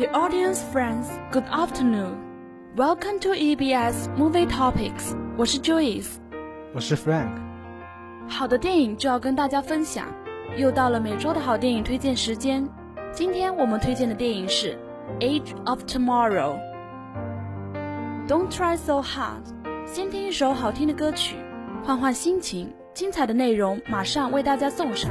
The audience friends, good afternoon. Welcome to EBS Movie Topics. 我是 Joyce，我是 Frank。好的电影就要跟大家分享，又到了每周的好电影推荐时间。今天我们推荐的电影是《Edge of Tomorrow》。Don't try so hard。先听一首好听的歌曲，换换心情。精彩的内容马上为大家送上。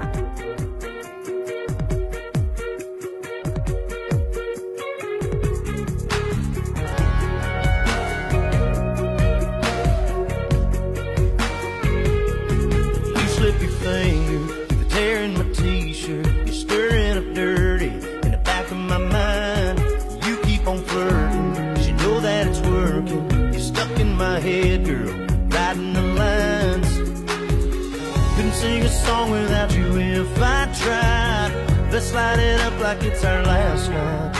Song without you if I tried. Let's light it up like it's our last night.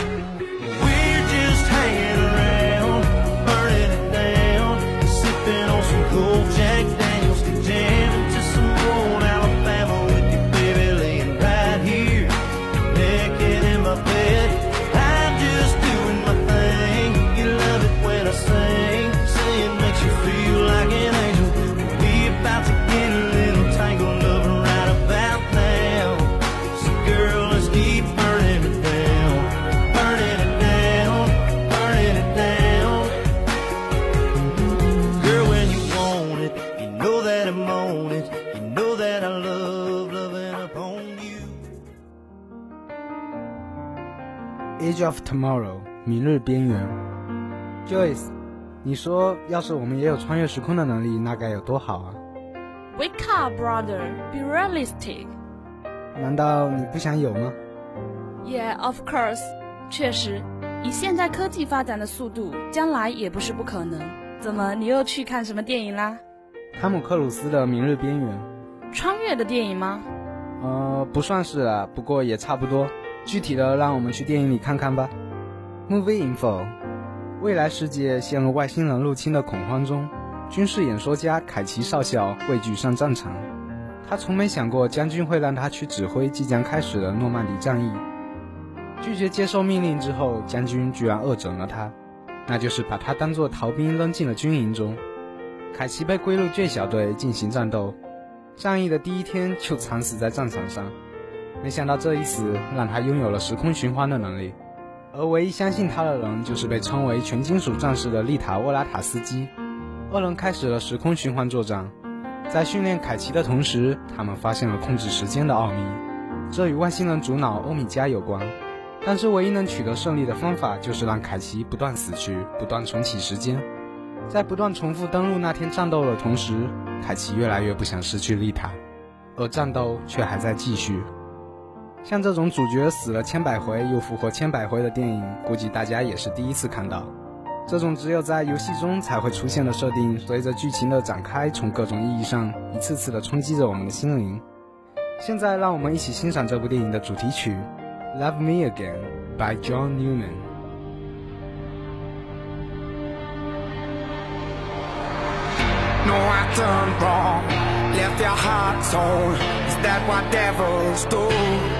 Tomorrow，明日边缘。Joyce，你说要是我们也有穿越时空的能力，那该有多好啊！Wake up, brother. Be realistic. 难道你不想有吗？Yeah, of course. 确实，以现在科技发展的速度，将来也不是不可能。怎么，你又去看什么电影啦？汤姆克鲁斯的《明日边缘》。穿越的电影吗？呃，不算是了，不过也差不多。具体的，让我们去电影里看看吧。Movie info：未来世界陷入外星人入侵的恐慌中，军事演说家凯奇少校畏惧上战场。他从没想过将军会让他去指挥即将开始的诺曼底战役。拒绝接受命令之后，将军居然恶整了他，那就是把他当作逃兵扔进了军营中。凯奇被归入倔小队进行战斗，战役的第一天就惨死在战场上。没想到这一死让他拥有了时空循环的能力，而唯一相信他的人就是被称为全金属战士的丽塔·沃拉塔斯基。二人开始了时空循环作战，在训练凯奇的同时，他们发现了控制时间的奥秘，这与外星人主脑欧米伽有关。但是唯一能取得胜利的方法就是让凯奇不断死去，不断重启时间。在不断重复登陆那天战斗的同时，凯奇越来越不想失去丽塔，而战斗却还在继续。像这种主角死了千百回又复活千百回的电影，估计大家也是第一次看到。这种只有在游戏中才会出现的设定，随着剧情的展开，从各种意义上一次次的冲击着我们的心灵。现在，让我们一起欣赏这部电影的主题曲《Love Me Again》by John Newman。No, I done wrong. Left your heart torn. Is that what devils do?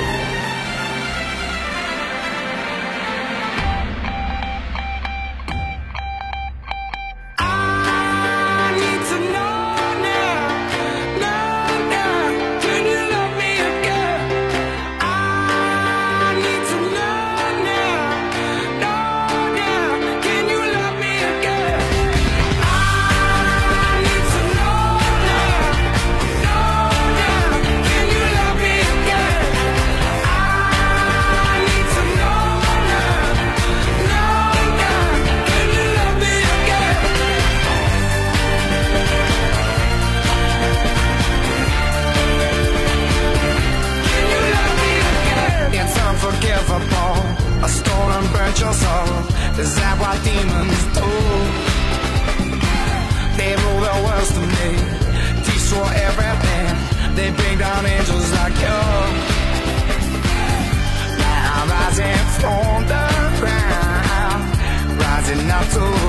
Rising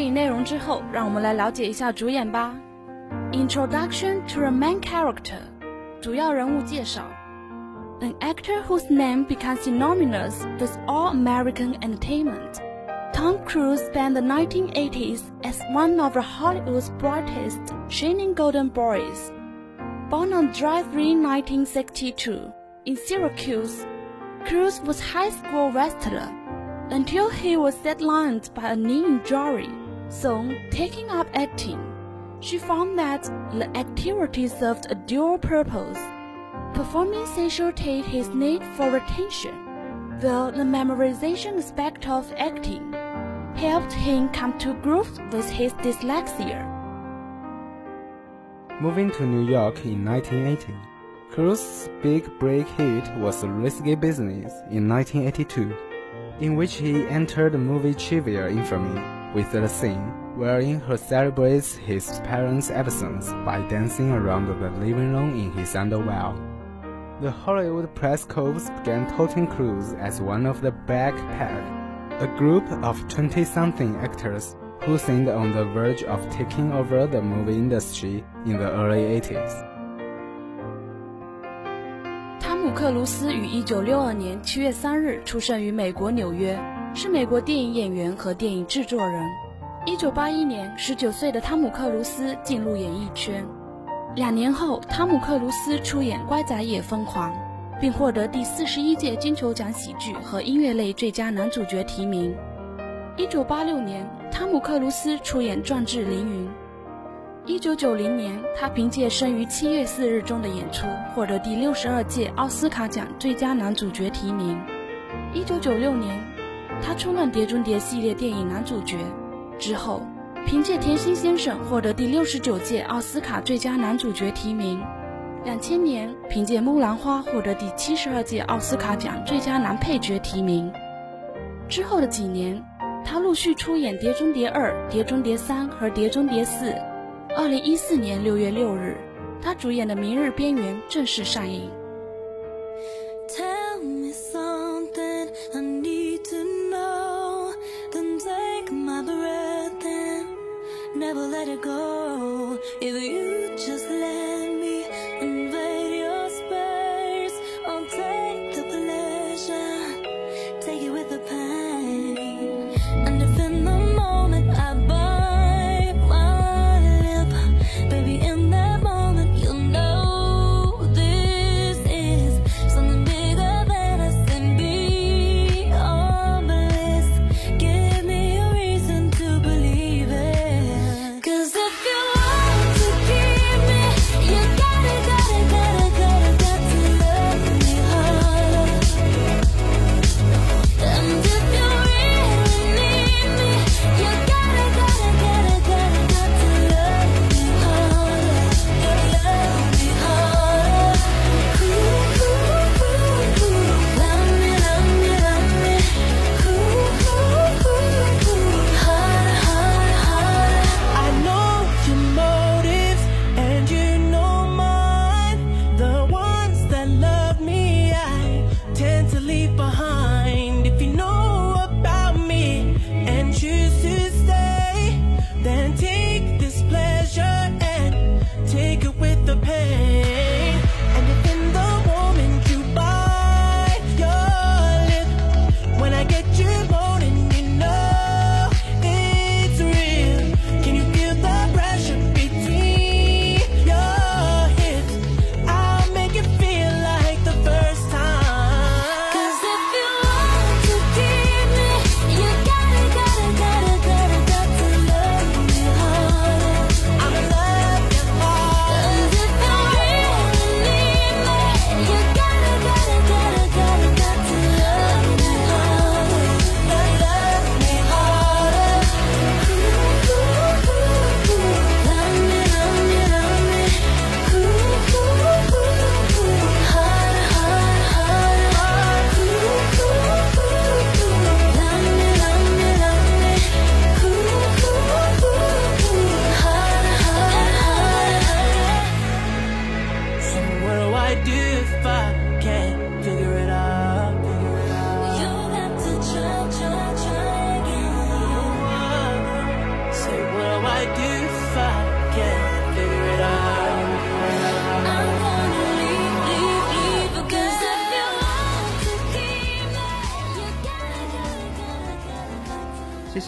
电影内容之后，让我们来了解一下主演吧。Introduction to a main character，主要人物介绍。An actor whose name became synonymous with all-American entertainment. Tom Cruise spent the 1980s as one of Hollywood's brightest, shining golden boys. Born on July 3, 1962, in Syracuse, Cruise was high school wrestler until he was sidelined by a knee injury. Soon, taking up acting, she found that the activity served a dual purpose. Performing satiated his need for attention, while the memorization aspect of acting helped him come to grips with his dyslexia. Moving to New York in 1980, Cruise's big break hit was Risky Business in 1982, in which he entered the movie trivia infamy with the scene wherein he celebrates his parents' absence by dancing around the living room in his underwear. The Hollywood press corps began touting Cruise as one of the Brat Pack, a group of 20-something actors who seemed on the verge of taking over the movie industry in the early 80s. 汤姆·克鲁斯于1962年7月3日出生于美国纽约。是美国电影演员和电影制作人。1981年，19岁的汤姆·克鲁斯进入演艺圈。两年后，汤姆·克鲁斯出演《乖仔也疯狂》，并获得第41届金球奖喜剧和音乐类最佳男主角提名。1986年，汤姆·克鲁斯出演《壮志凌云》。1990年，他凭借生于七月四日中的演出，获得第62届奥斯卡奖最佳男主角提名。1996年，他出任《碟中谍》系列电影男主角。之后，凭借《甜心先生》获得第69届奥斯卡最佳男主角提名。2000年，凭借《木兰花》获得第72届奥斯卡奖最佳男配角提名。之后的几年，他陆续出演《碟中谍二》《碟中谍三》和《碟中谍四》。二零一四年六月六日，他主演的《明日边缘》正式上映。Go.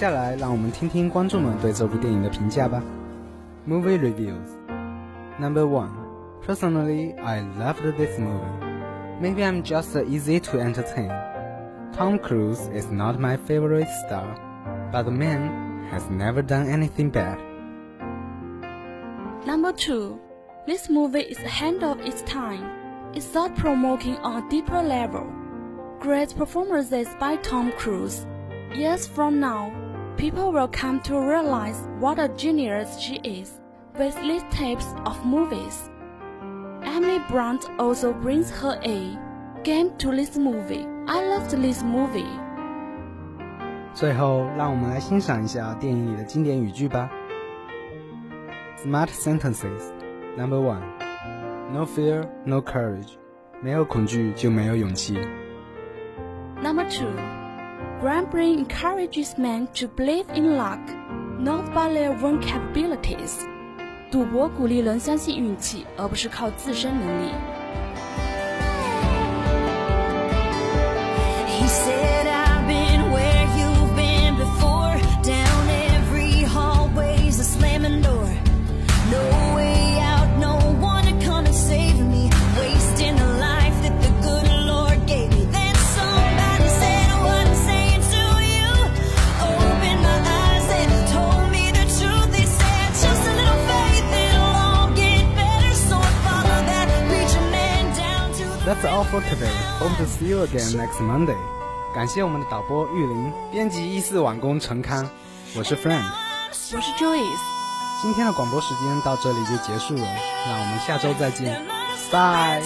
下来，让我们听听观众们对这部电影的评价吧。Movie reviews. Number one. Personally, I loved this movie. Maybe I'm just easy to entertain. Tom Cruise is not my favorite star, but the man has never done anything bad. Number two, this movie is ahead of its time. It's thought-provoking on a deeper level. Great performances by Tom Cruise. Years from now, people will come to realize what a genius she is with these types of movies. Emily Blunt also brings her A game to this movie. I loved this movie. 最后，让我们来欣赏一下电影里的经典语句吧。Smart sentences. Number one. No fear, no courage. 没有恐惧就没有勇气。 Number two, Grand Brain encourages men to believe in luck, not by their own capabilities. 赌博鼓励人相信运气，而不是靠自身能力。 That's all for today. Hope to see you again next Monday. 感谢我们的导播玉林，编辑一四晚工陈康，我是 Frank。我是 Joyce。今天的广播时间到这里就结束了，那我们下周再见，拜。